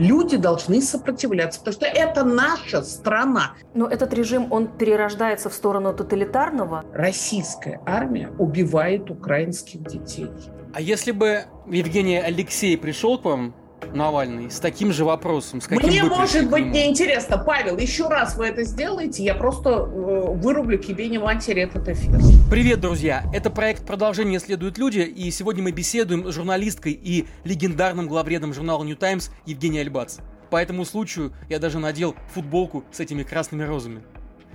Люди должны сопротивляться, потому что это наша страна. Но этот режим, он перерождается в сторону тоталитарного? Российская армия убивает украинских детей. А если бы Евгений Алексей пришел к вам Навальный с таким же вопросом? С каким Мне может быть неинтересно. Павел, еще раз вы это сделаете, я просто э, вырублю тебе не матери этот эфир. Привет, друзья! Это проект «Продолжение следуют люди», и сегодня мы беседуем с журналисткой и легендарным главредом журнала New Times Евгенией Альбац. По этому случаю я даже надел футболку с этими красными розами.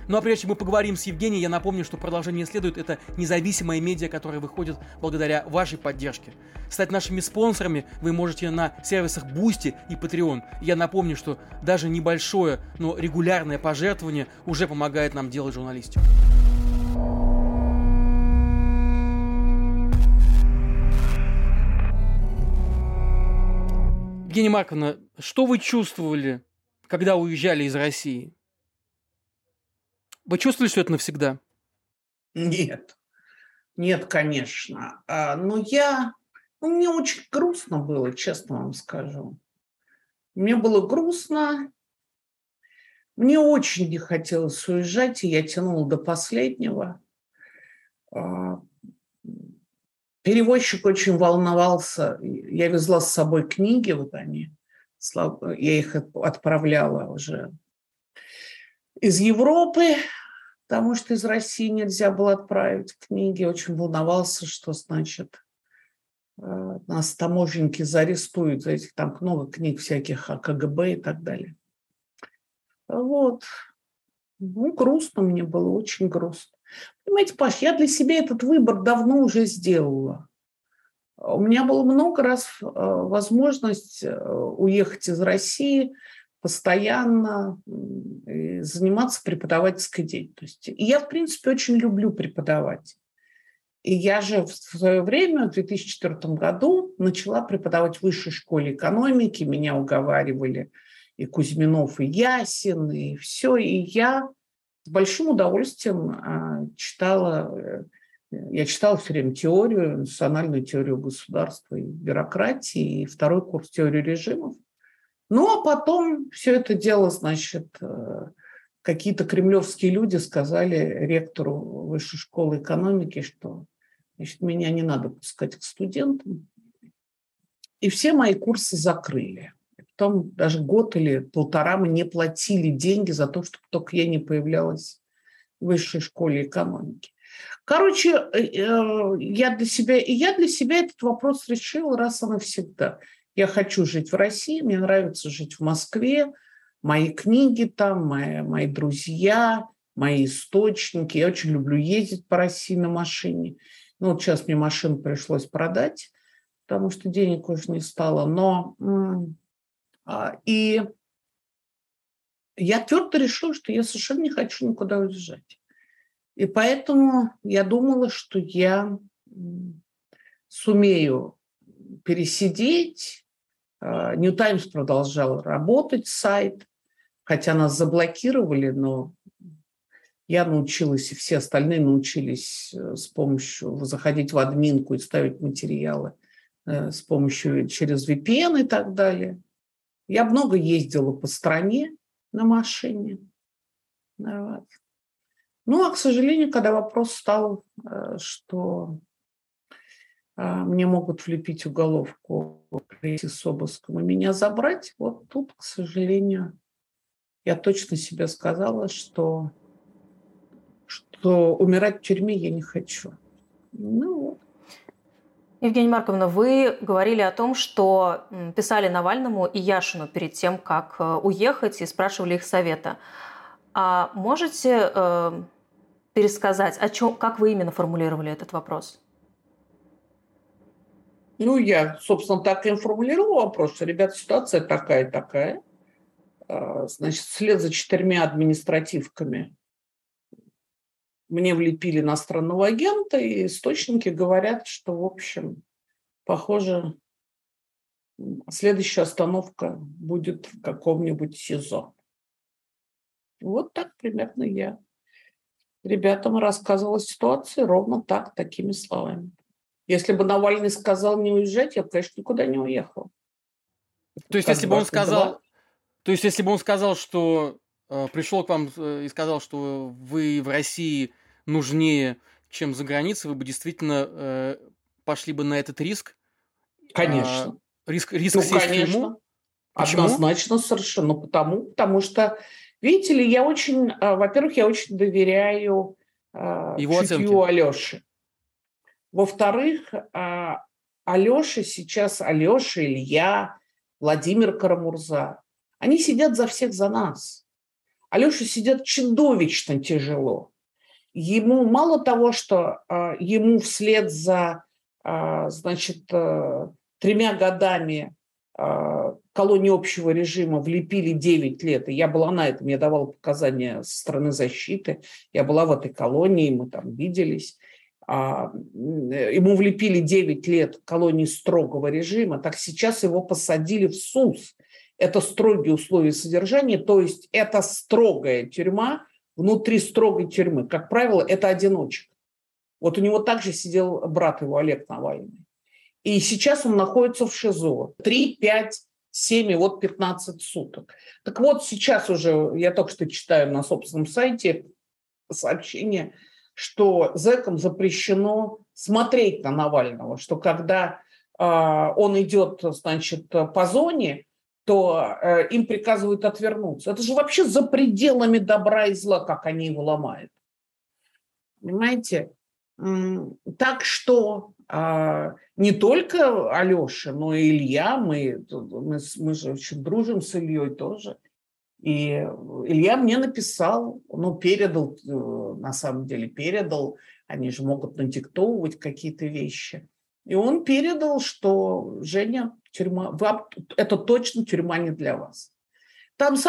Ну а прежде чем мы поговорим с Евгением, я напомню, что продолжение следует. Это независимая медиа, которая выходит благодаря вашей поддержке. Стать нашими спонсорами вы можете на сервисах Boosty и Patreon. Я напомню, что даже небольшое, но регулярное пожертвование уже помогает нам делать журналистику. Евгения Марковна, что вы чувствовали, когда уезжали из России? Вы чувствовали, что это навсегда? Нет. Нет, конечно. А, но я... Ну, мне очень грустно было, честно вам скажу. Мне было грустно. Мне очень не хотелось уезжать, и я тянула до последнего. А, перевозчик очень волновался. Я везла с собой книги, вот они. Я их отправляла уже из Европы, потому что из России нельзя было отправить книги. Очень волновался, что значит э, нас таможенники заарестуют за этих там много книг всяких о КГБ и так далее. Вот. Ну, грустно мне было, очень грустно. Понимаете, Паш, я для себя этот выбор давно уже сделала. У меня было много раз э, возможность э, уехать из России – постоянно заниматься преподавательской деятельностью. И я, в принципе, очень люблю преподавать. И я же в свое время, в 2004 году, начала преподавать в высшей школе экономики. Меня уговаривали и Кузьминов, и Ясин, и все. И я с большим удовольствием а, читала, э, я читала все время теорию, национальную теорию государства и бюрократии, и второй курс теории режимов. Ну, а потом все это дело, значит, э, какие-то кремлевские люди сказали ректору высшей школы экономики, что значит, меня не надо пускать к студентам. И все мои курсы закрыли. Потом даже год или полтора мы не платили деньги за то, чтобы только я не появлялась в высшей школе экономики. Короче, э, э, я для себя, и я для себя этот вопрос решила раз и навсегда – я хочу жить в России, мне нравится жить в Москве, мои книги там, мои, мои друзья, мои источники. Я очень люблю ездить по России на машине. Ну, вот сейчас мне машину пришлось продать, потому что денег уже не стало. Но а, и я твердо решила, что я совершенно не хочу никуда уезжать. И поэтому я думала, что я сумею пересидеть, New Times продолжал работать, сайт, хотя нас заблокировали, но я научилась, и все остальные научились э, с помощью заходить в админку и ставить материалы э, с помощью через VPN и так далее. Я много ездила по стране на машине. Ну, а, к сожалению, когда вопрос стал, э, что мне могут влепить уголовку прийти с обыском и меня забрать. Вот тут, к сожалению, я точно себе сказала, что, что умирать в тюрьме я не хочу. Ну вот. Евгения Марковна, вы говорили о том, что писали Навальному и Яшину перед тем, как э, уехать, и спрашивали их совета. А можете э, пересказать, о чем, как вы именно формулировали этот вопрос? Ну, я, собственно, так и формулировал вопрос, что, ребята, ситуация такая-такая. А, значит, вслед за четырьмя административками мне влепили иностранного агента, и источники говорят, что, в общем, похоже, следующая остановка будет в каком-нибудь СИЗО. Вот так примерно я ребятам рассказывала ситуацию ровно так, такими словами. Если бы Навальный сказал не уезжать, я бы, конечно, никуда не уехал. То есть, если бы он сказал, то есть, если бы он сказал, что э, пришел к вам э, и сказал, что вы в России нужнее, чем за границей, вы бы действительно э, пошли бы на этот риск? Конечно. А, риск, риск ну, сесть конечно. в тюрьму? Почему? Однозначно совершенно. Потому, потому что, видите ли, я очень, а, во-первых, я очень доверяю а, Его чутью Алёши. Во-вторых, а, Алёша сейчас, Алёша, Илья, Владимир Карамурза, они сидят за всех за нас. Алёша сидят чудовищно тяжело. Ему мало того, что ему вслед за, значит, э, тремя годами колонии общего режима влепили 9 лет, и я была на этом, я давала показания со стороны защиты, я была в этой колонии, мы там виделись. А, ему влепили 9 лет колонии строгого режима, так сейчас его посадили в СУС. Это строгие условия содержания, то есть это строгая тюрьма внутри строгой тюрьмы. Как правило, это одиночка. Вот у него также сидел брат его, Олег Навальный. И сейчас он находится в ШИЗО. 3-5 7 и вот 15 суток. Так вот, сейчас уже, я только что читаю на собственном сайте сообщение, что зэкам запрещено смотреть на Навального, что когда э, он идет, значит, по зоне, то э, им приказывают отвернуться. Это же вообще за пределами добра и зла, как они его ломают. Понимаете? Так что а, не только Алеша, но и Илья, мы, мы, мы же очень дружим с Ильей тоже. И Илья мне написал, ну, передал, э, на самом деле передал, они же могут надиктовывать какие-то вещи. И он передал, что Женя, тюрьма, это точно тюрьма не для вас. Там с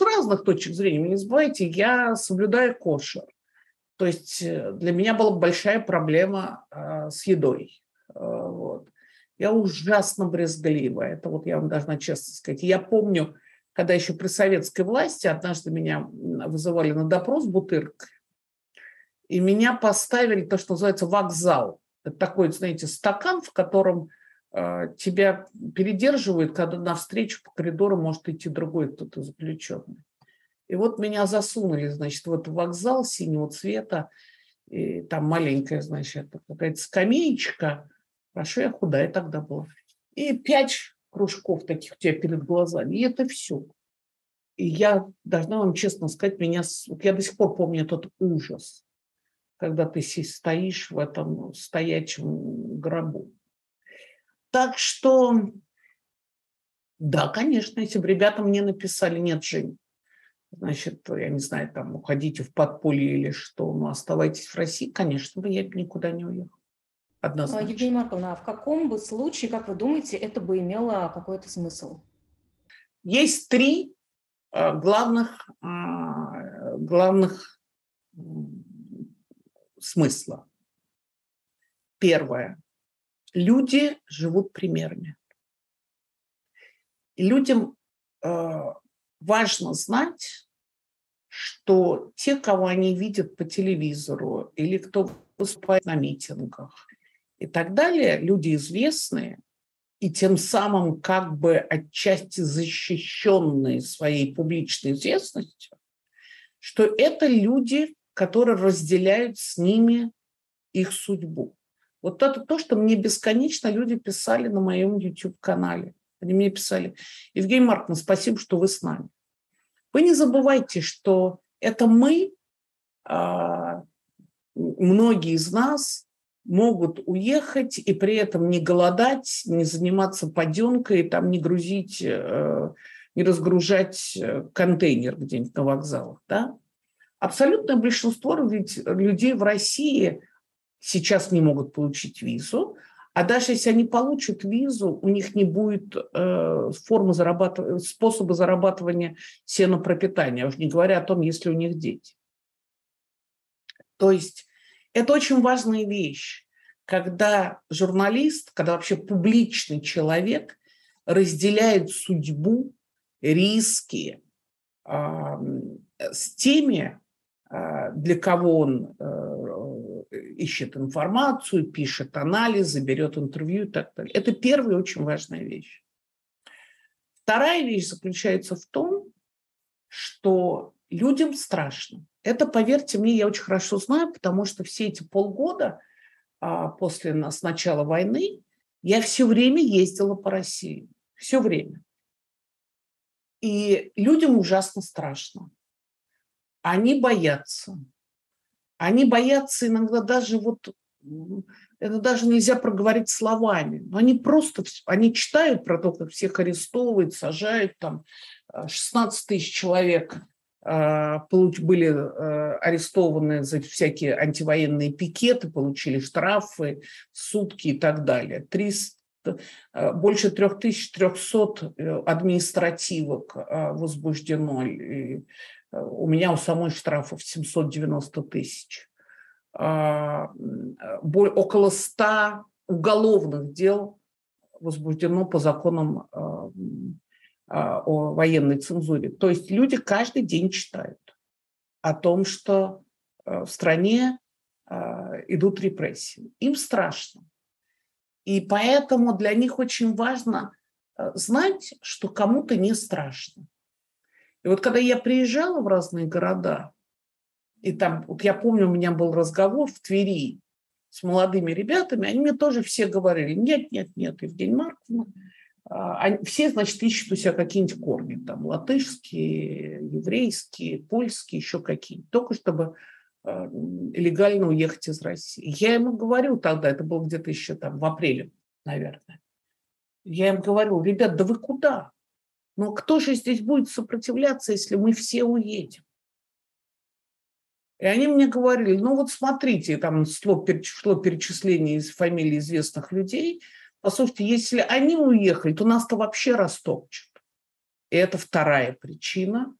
разных точек зрения, не забывайте, я соблюдаю кошер. То есть э, для меня была большая проблема э, с едой. Э, вот. Я ужасно брезглива. Это вот я вам должна честно сказать. Я помню, когда еще при советской власти однажды меня вызывали на допрос Бутырк, и меня поставили то, что называется вокзал. Это такой, знаете, стакан, в котором э, тебя передерживают, когда навстречу по коридору может идти другой кто-то заключенный. И вот меня засунули, значит, в вокзал синего цвета, и там маленькая, значит, какая-то скамеечка. Хорошо, я худая тогда была. И пять кружков таких у тебя перед глазами. И это все. И я должна вам честно сказать, меня, я до сих пор помню этот ужас, когда ты стоишь в этом стоячем гробу. Так что, да, конечно, если бы ребята мне написали, нет, Жень, значит, я не знаю, там, уходите в подполье или что, но оставайтесь в России, конечно бы я никуда не уехал. Однозначно. Евгения Марковна, а в каком бы случае, как вы думаете, это бы имело какой-то смысл? Есть три а, главных, а, главных смысла. Первое. Люди живут примерами. И людям а, важно знать, что те, кого они видят по телевизору или кто выступает на митингах и так далее, люди известные, и тем самым как бы отчасти защищенные своей публичной известностью, что это люди, которые разделяют с ними их судьбу. Вот это то, что мне бесконечно люди писали на моем YouTube-канале. Они мне писали, Евгений Марковна, спасибо, что вы с нами. Вы не забывайте, что это мы, а, многие из нас могут уехать и при этом не голодать, не заниматься паденкой, там, не грузить, э, не разгружать э, контейнер где-нибудь на вокзалах. Да? Абсолютное большинство ведь людей в России сейчас не могут получить визу, а даже если они получат визу, у них не будет э, формы зарабатывания, способа зарабатывания сенопропитания, уж не говоря о том, если у них дети. То есть это очень важная вещь, когда журналист, когда вообще публичный человек разделяет судьбу, риски э, с теми, э, для кого он э, ищет информацию, пишет анализы, берет интервью и так далее. Это первая очень важная вещь. Вторая вещь заключается в том, что людям страшно. Это, поверьте мне, я очень хорошо знаю, потому что все эти полгода а, после нас начала войны я все время ездила по России. Все время. И людям ужасно страшно. Они боятся. Они боятся иногда даже вот это даже нельзя проговорить словами. Но они просто, они читают про то, как всех арестовывают, сажают, там 16 э, тысяч человек были э, арестованы за всякие антивоенные пикеты, получили штрафы, сутки и так далее. 300, больше 3300 административок возбуждено. И у меня у самой штрафов 790 тысяч. А, около 100 уголовных дел возбуждено по законам а, а, о военной цензуре. То есть люди каждый день читают о том, что в стране идут репрессии. Им страшно. И поэтому для них очень важно знать, что кому-то не страшно. И вот когда я приезжала в разные города, и там, вот я помню, у меня был разговор в Твери с молодыми ребятами, они мне тоже все говорили, нет, нет, нет, Евгений Марковна, они, все, значит, ищут у себя какие-нибудь корни, там, латышские, еврейские, польские, еще какие-нибудь, только чтобы э, легально уехать из России. Я ему говорю тогда, это было где-то еще там в апреле, наверное, я им говорю, ребят, да вы куда? Ну кто же здесь будет сопротивляться, если мы все уедем? И они мне говорили, ну вот смотрите, там шло перечисление из фамилий известных людей. Послушайте, если они уехали, то нас-то вообще растопчут. И это вторая причина,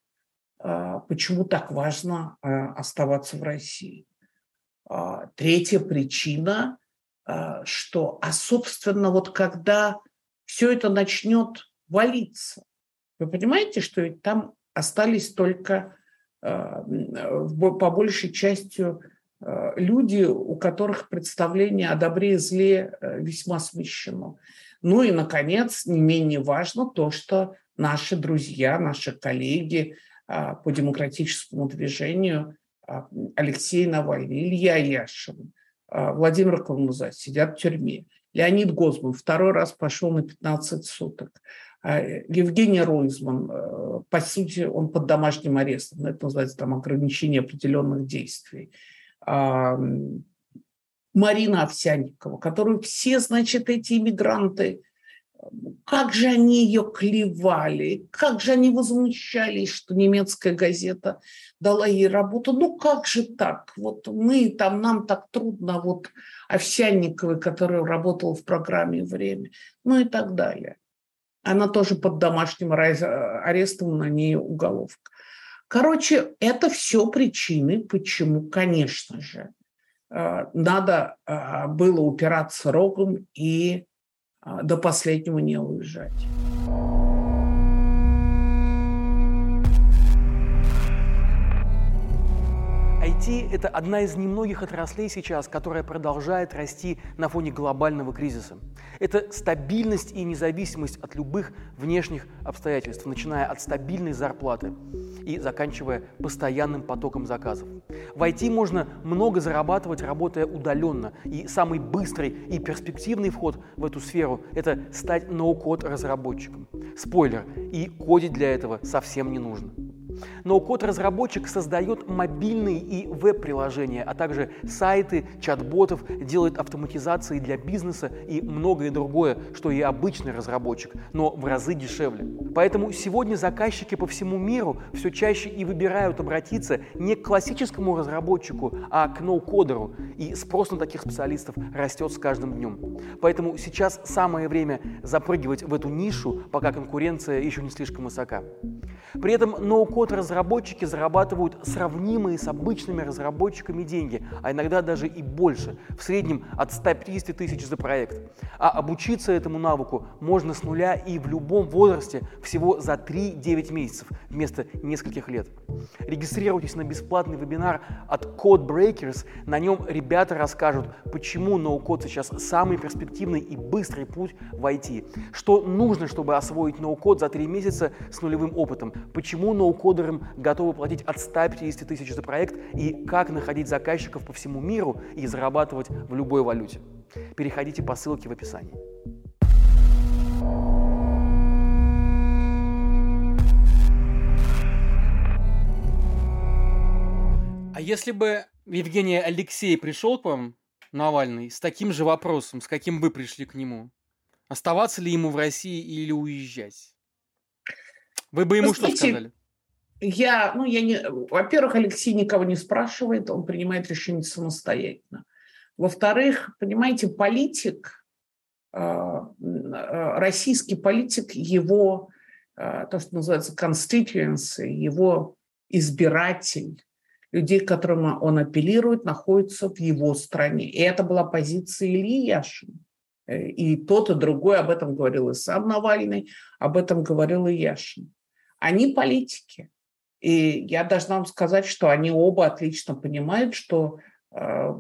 а, почему так важно а, оставаться в России. А, третья причина, что, а собственно, вот когда все это начнет валиться, вы понимаете, что ведь там остались только по большей частью э, люди, у которых представление о добре и зле э, весьма смещено. Ну и, наконец, не менее важно то, что наши друзья, наши коллеги по демократическому движению Алексей Навальный, Илья Яшин, Владимир Калмуза сидят в тюрьме. Леонид Гозман второй раз пошел на 15 суток. Евгений Ройзман, э, по сути, он под домашним арестом, это называется там ограничение определенных действий. А, Марина Овсянникова, которую все, значит, эти иммигранты, как же они ее клевали, как же они возмущались, что немецкая газета дала ей работу. Ну как же так? Вот мы там, нам так трудно, вот Овсянниковой, которая работала в программе «Время», ну и так далее. Она тоже под домашним арестом, на ней уголовка. Короче, это все причины, почему, конечно же, э, надо э, было упираться рогом и э, до последнего не уезжать. IT – это одна из немногих отраслей сейчас, которая продолжает расти на фоне глобального кризиса. Это стабильность и независимость от любых внешних обстоятельств, начиная от стабильной зарплаты и заканчивая постоянным потоком заказов. В IT можно много зарабатывать, работая удаленно. И самый быстрый и перспективный вход в эту сферу – это стать ноу-код разработчиком. Спойлер, и кодить для этого совсем не нужно. Ноу-код-разработчик создает мобильные и веб-приложения, а также сайты, чат-ботов, делает автоматизации для бизнеса и многое другое, что и обычный разработчик, но в разы дешевле. Поэтому сегодня заказчики по всему миру все чаще и выбирают обратиться не к классическому разработчику, а к ноу-кодеру, и спрос на таких специалистов растет с каждым днем. Поэтому сейчас самое время запрыгивать в эту нишу, пока конкуренция еще не слишком высока. При этом ноу-код разработчики зарабатывают сравнимые с обычными разработчиками деньги, а иногда даже и больше, в среднем от 150 тысяч за проект. А обучиться этому навыку можно с нуля и в любом возрасте всего за 3-9 месяцев вместо нескольких лет. Регистрируйтесь на бесплатный вебинар от Code Breakers. На нем ребята расскажут, почему ноу-код сейчас самый перспективный и быстрый путь в IT. Что нужно, чтобы освоить ноу-код за 3 месяца с нулевым опытом. Почему ноу-кодерам готовы платить от 150 тысяч за проект и как находить заказчиков по всему миру и зарабатывать в любой валюте. Переходите по ссылке в описании. А если бы Евгений Алексей пришел к вам, Навальный, с таким же вопросом, с каким вы пришли к нему, оставаться ли ему в России или уезжать? Вы бы ему Знаете, что сказали? Я, ну, я не... Во-первых, Алексей никого не спрашивает, он принимает решение самостоятельно. Во-вторых, понимаете, политик, а, а, российский политик, его, а, то, что называется constituency, его избиратель, людей, к которым он апеллирует, находятся в его стране. И это была позиция Ильи Яшина. Э, и тот, и другой об этом говорил и сам Навальный, об этом говорил и Яшин. Они политики. И я должна вам сказать, что они оба отлично понимают, что э,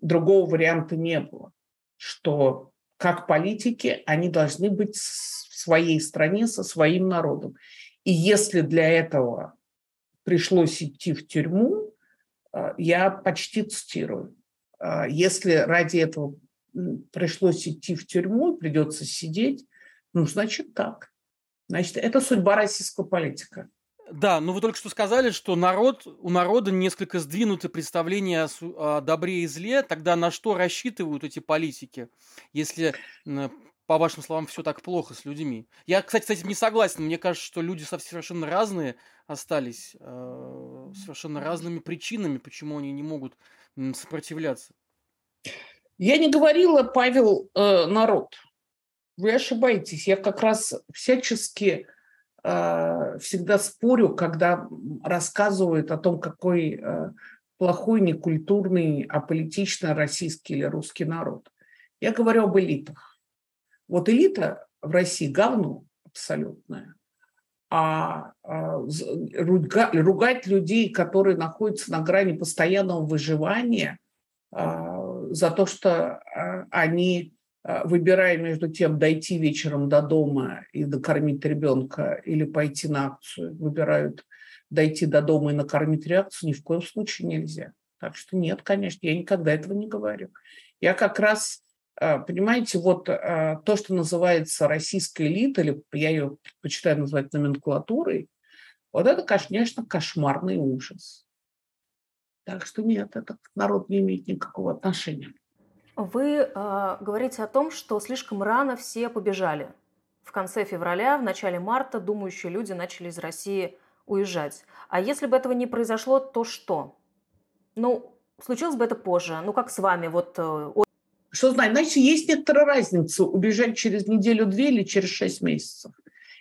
другого варианта не было. Что как политики они должны быть в своей стране со своим народом. И если для этого пришлось идти в тюрьму, э, я почти цитирую. Э, если ради этого пришлось идти в тюрьму, придется сидеть, ну, значит так. Значит, это судьба российского политика. Да, ну вы только что сказали, что народ, у народа несколько сдвинуты представления о, добре и зле. Тогда на что рассчитывают эти политики, если по вашим словам, все так плохо с людьми. Я, кстати, с этим не согласен. Мне кажется, что люди совершенно разные остались, э, совершенно разными причинами, почему они не могут сопротивляться. Я не говорила, Павел, э, народ. Вы ошибаетесь. Я как раз всячески всегда спорю, когда рассказывают о том, какой э, плохой, некультурный, аполитичный российский или русский народ. Я говорю об элитах. Вот элита в России говно абсолютное. А, а ругать людей, которые находятся на грани постоянного выживания, а, за то, что они, выбирая между тем, дойти вечером до дома и докормить ребенка или пойти на акцию, выбирают дойти до дома и накормить реакцию, ни в коем случае нельзя. Так что нет, конечно, я никогда этого не говорю. Я как раз а, понимаете, вот а, то, что называется российской элитой, или я ее предпочитаю называть номенклатурой, вот это, конечно, кошмарный ужас. Так что нет, это народ не имеет никакого отношения. Вы э, говорите о том, что слишком рано все побежали. В конце февраля, в начале марта думающие люди начали из России уезжать. А если бы этого не произошло, то что? Ну, случилось бы это позже. Ну, как с вами, вот э, что значит? Значит, есть некоторая разница убежать через неделю-две или через шесть месяцев.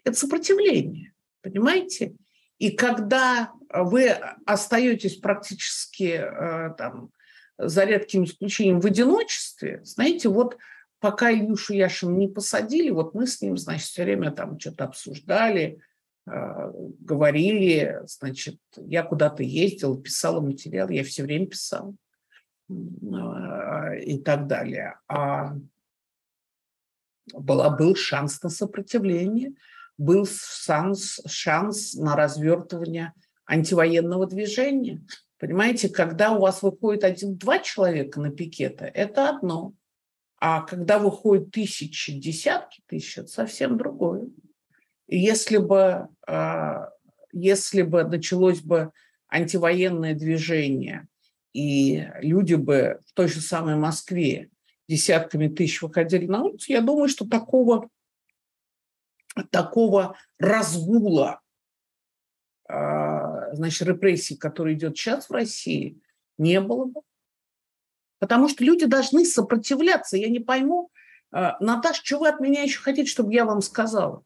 Это сопротивление, понимаете? И когда вы остаетесь практически э, там, за редким исключением в одиночестве, знаете, вот пока Илюшу Яшин не посадили, вот мы с ним, значит, все время там что-то обсуждали, э, говорили, значит, я куда-то ездил, писала материал, я все время писала. А, и так далее. А была, был шанс на сопротивление, был шанс, шанс на развертывание антивоенного движения. Понимаете, когда у вас выходит один-два человека на пикеты, это одно. А когда выходит тысячи, десятки тысяч, это совсем другое. И если бы, а, если бы началось бы антивоенное движение и люди бы в той же самой Москве десятками тысяч выходили на улицу, я думаю, что такого, такого разгула а, значит, репрессий, который идет сейчас в России, не было бы. Потому что люди должны сопротивляться. Я не пойму, а, Наташа, что вы от меня еще хотите, чтобы я вам сказала?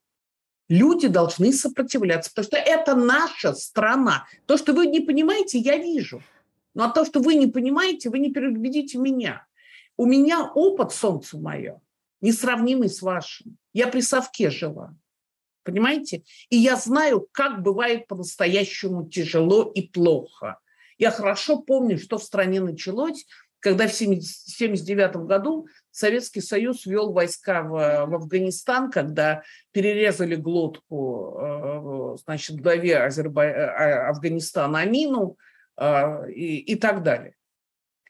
Люди должны сопротивляться, потому что это наша страна. То, что вы не понимаете, я вижу. Но то, что вы не понимаете, вы не переубедите меня. У меня опыт, солнце мое, несравнимый с вашим. Я при совке жила. Понимаете? И я знаю, как бывает по-настоящему тяжело и плохо. Я хорошо помню, что в стране началось, когда в 1979 году Советский Союз ввел войска в, в Афганистан, когда перерезали глотку э, значит, главе Азербай... Э, Афганистана Амину э, и, и так далее.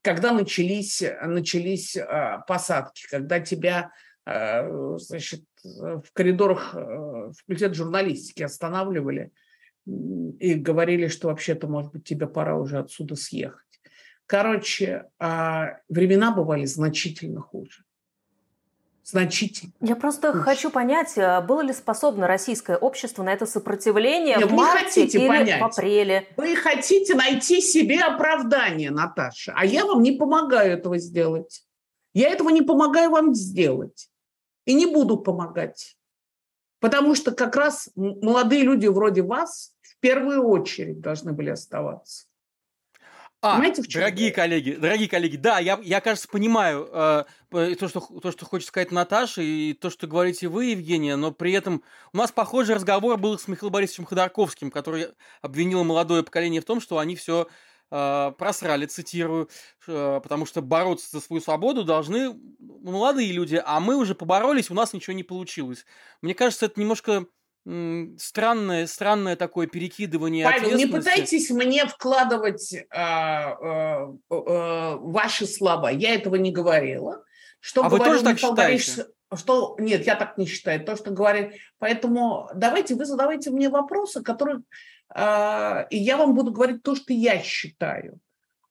Когда начались, начались посадки, когда тебя значит, в коридорах факультета журналистики останавливали и говорили, что вообще-то, может быть, тебе пора уже отсюда съехать. Короче, а, времена бывали значительно хуже. Значительно. Я просто хуже. хочу понять, а, было ли способно российское общество на это сопротивление Нет, в марте или понять. в апреле? Вы хотите найти себе оправдание, Наташа, а я вам не помогаю этого сделать. Я этого не помогаю вам сделать. И не буду помогать. Потому что как раз молодые люди вроде вас в первую очередь должны были оставаться. А, Понимаете, в чем дорогие это? коллеги, дорогие коллеги, да, я, я кажется, понимаю э, то, что, то, что хочет сказать Наташа, и то, что говорите вы, Евгения, но при этом у нас похожий разговор был с Михаилом Борисовичем Ходорковским, который обвинил молодое поколение в том, что они все э, просрали, цитирую, э, потому что бороться за свою свободу должны молодые люди, а мы уже поборолись, у нас ничего не получилось. Мне кажется, это немножко странное, странное такое перекидывание Павел, не пытайтесь мне вкладывать э, э, э, ваши слова. Я этого не говорила. Что а вы тоже так считаете? Что нет, я так не считаю. То, что говорит, поэтому давайте вы задавайте мне вопросы, которые э, и я вам буду говорить то, что я считаю.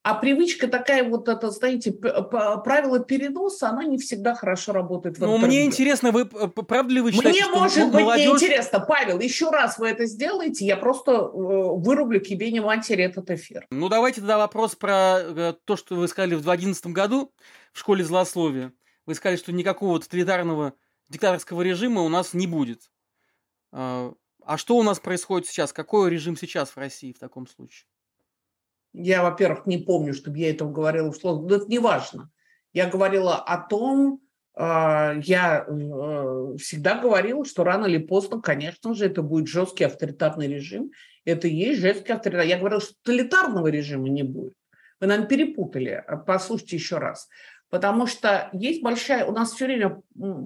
А привычка такая вот, это, знаете, правило переноса, она не всегда хорошо работает в Ну, мне интересно, вы правда ли вы считаете, Мне что может быть молодежь... неинтересно. Павел, еще раз вы это сделаете, я просто э, вырублю к ебени матери этот эфир. Ну, давайте тогда вопрос про э, то, что вы сказали в 2011 году в школе злословия. Вы сказали, что никакого тоталитарного диктаторского режима у нас не будет. А, а что у нас происходит сейчас? Какой режим сейчас в России в таком случае? Я, во-первых, не помню, чтобы я этого говорила вслух, но это не важно. Я говорила о том, а, я э, всегда говорила, что рано или поздно, конечно же, это будет жесткий авторитарный режим. Это и есть жесткий авторитарный. Я говорила, что тоталитарного режима не будет. Вы, наверное, перепутали. Послушайте еще раз. Потому что есть большая... У нас все время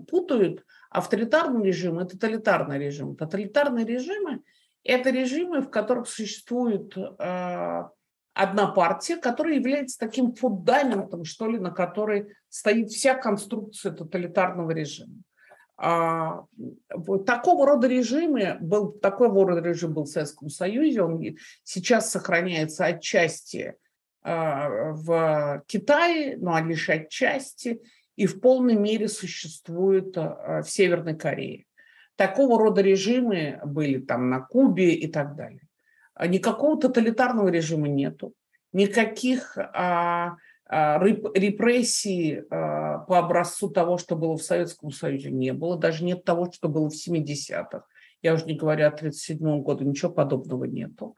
путают авторитарный режим и тоталитарный режим. Тоталитарные режимы – это режимы, в которых существует а, одна партия, которая является таким фундаментом, что ли, на которой стоит вся конструкция тоталитарного режима. А, такого рода режимы был такого рода режим был в Советском Союзе, он сейчас сохраняется отчасти в Китае, но лишь отчасти, и в полной мере существует а, в Северной Корее. Такого рода режимы были там на Кубе и так далее. А никакого тоталитарного режима нету, никаких а, а, репрессий а, по образцу того, что было в Советском Союзе, не было. Даже нет того, что было в 70-х. Я уже не говорю о 1937 году, ничего подобного нету.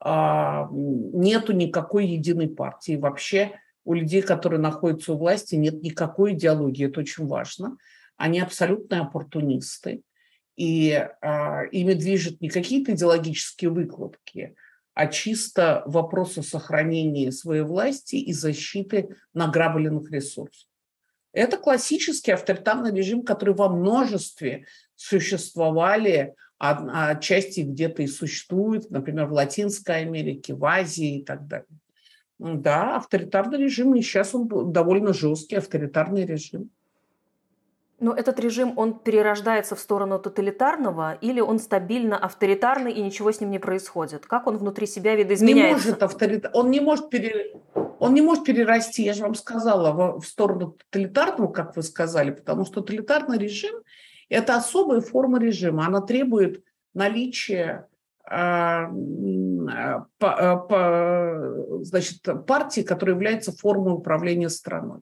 А, нету никакой единой партии. Вообще у людей, которые находятся у власти, нет никакой идеологии. Это очень важно. Они абсолютные оппортунисты и а, ими движет не какие-то идеологические выкладки, а чисто вопрос о сохранении своей власти и защиты награбленных ресурсов. Это классический авторитарный режим, который во множестве существовали, а отчасти где-то и существует, например, в Латинской Америке, в Азии и так далее. Да, авторитарный режим, и сейчас он довольно жесткий авторитарный режим. Но этот режим, он перерождается в сторону тоталитарного или он стабильно авторитарный и ничего с ним не происходит? Как он внутри себя видоизменяется? Не может авторит... он, не может пере... он не может перерасти, я же вам сказала, в сторону тоталитарного, как вы сказали, потому что тоталитарный режим – это особая форма режима. Она требует наличия а, по, по, значит, партии, которая является формой управления страной.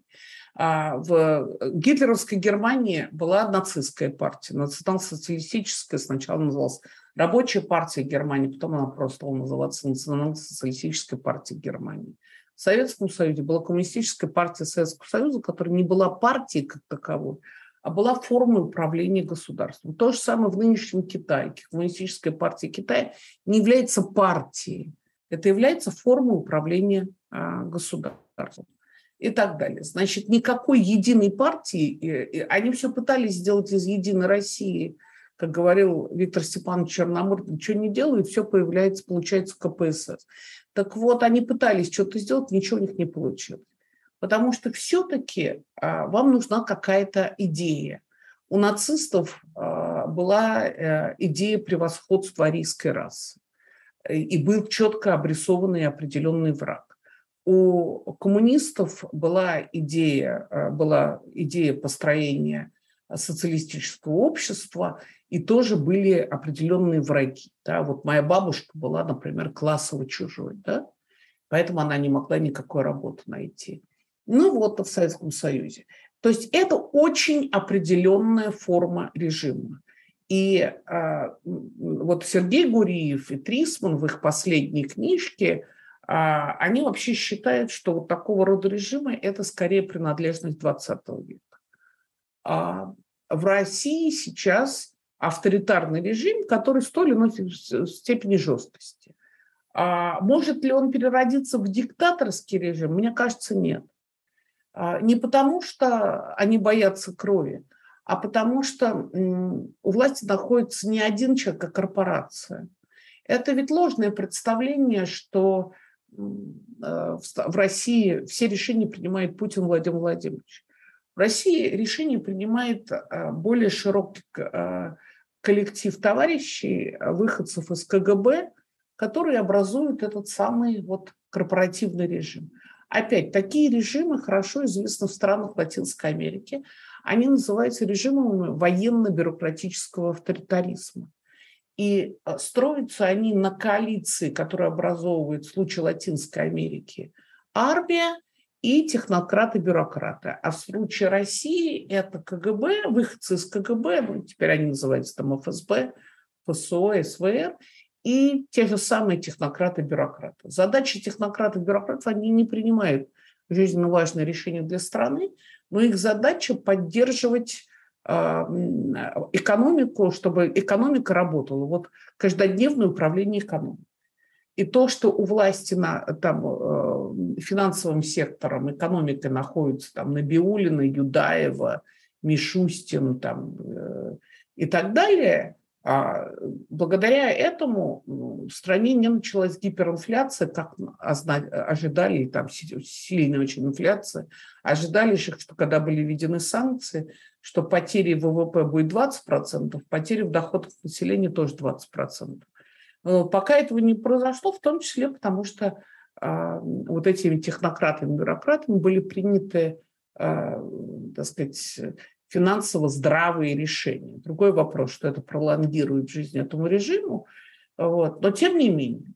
А в гитлеровской Германии была нацистская партия, национал-социалистическая, сначала называлась Рабочая партия Германии, потом она просто стала называться Национал-социалистическая партия Германии. В Советском Союзе была коммунистическая партия Советского Союза, которая не была партией как таковой, а была формой управления государством. То же самое в нынешнем Китае. Коммунистическая партия Китая не является партией. Это является формой управления а, государством и так далее. Значит, никакой единой партии, они все пытались сделать из Единой России, как говорил Виктор Степанович Черномор, ничего не делают, все появляется, получается КПСС. Так вот, они пытались что-то сделать, ничего у них не получилось. Потому что все-таки а, вам нужна какая-то идея. У нацистов а, была э, идея превосходства арийской расы. И был четко обрисованный определенный враг. У коммунистов была идея, а, была идея построения социалистического общества, и тоже были определенные враги. Да? Вот моя бабушка была, например, классово чужой, да? поэтому она не могла никакой работы найти. Ну вот в Советском Союзе. То есть это очень определенная форма режима. И а, вот Сергей Гуриев и Трисман в их последней книжке, а, они вообще считают, что вот такого рода режимы – это скорее принадлежность 20 века. А в России сейчас авторитарный режим, который с той или иной степени жесткости. А может ли он переродиться в диктаторский режим? Мне кажется, нет. А, не потому, что они боятся крови, а потому что у власти находится не один человек, а корпорация. Это ведь ложное представление, что э, в России все решения принимает Путин Владимир Владимирович. В России решение принимает э, более широкий э, коллектив товарищей, выходцев из КГБ, которые образуют этот самый вот корпоративный режим. Опять, такие режимы хорошо известны в странах Латинской Америки. Они называются режимами военно-бюрократического авторитаризма. И э, строятся они на коалиции, которая образовывает в случае Латинской Америки армия и технократы-бюрократы. А в случае России это КГБ, выходцы из КГБ, ну, теперь они называются там ФСБ, ФСО, СВР, и те же самые технократы-бюрократы. Задачи технократов-бюрократов, они не принимают жизненно важные решения для страны, но их задача поддерживать а, экономику, чтобы экономика работала. Вот каждодневное управление экономикой. И то, что у власти на там, э, финансовым сектором, экономикой находится там Набиулина, Юдаева, Мишустин там, э, и так далее – благодаря этому в стране не началась гиперинфляция, как ожидали, там сильная очень инфляция, ожидали, что когда были введены санкции, что потери ВВП будет 20%, потери в доходах населения тоже 20%. Но пока этого не произошло, в том числе потому, что а, вот этими технократами, бюрократами были приняты, а, так сказать, финансово здравые решения. Другой вопрос, что это пролонгирует жизнь этому режиму, вот. но тем не менее.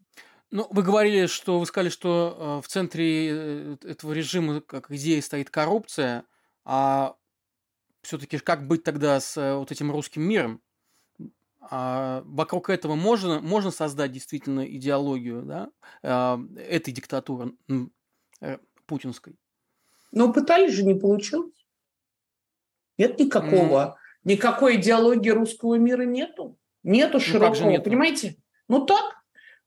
Ну, вы говорили, что вы сказали, что э, в центре э, этого режима как идея стоит коррупция, а все-таки как быть тогда с э, вот этим русским миром? А вокруг этого можно, можно создать действительно идеологию да, этой диктатуры путинской? Но пытались же, не получилось. Нет никакого, mm. никакой идеологии русского мира нету. Нету широкого, ну, нету? понимаете? Ну так,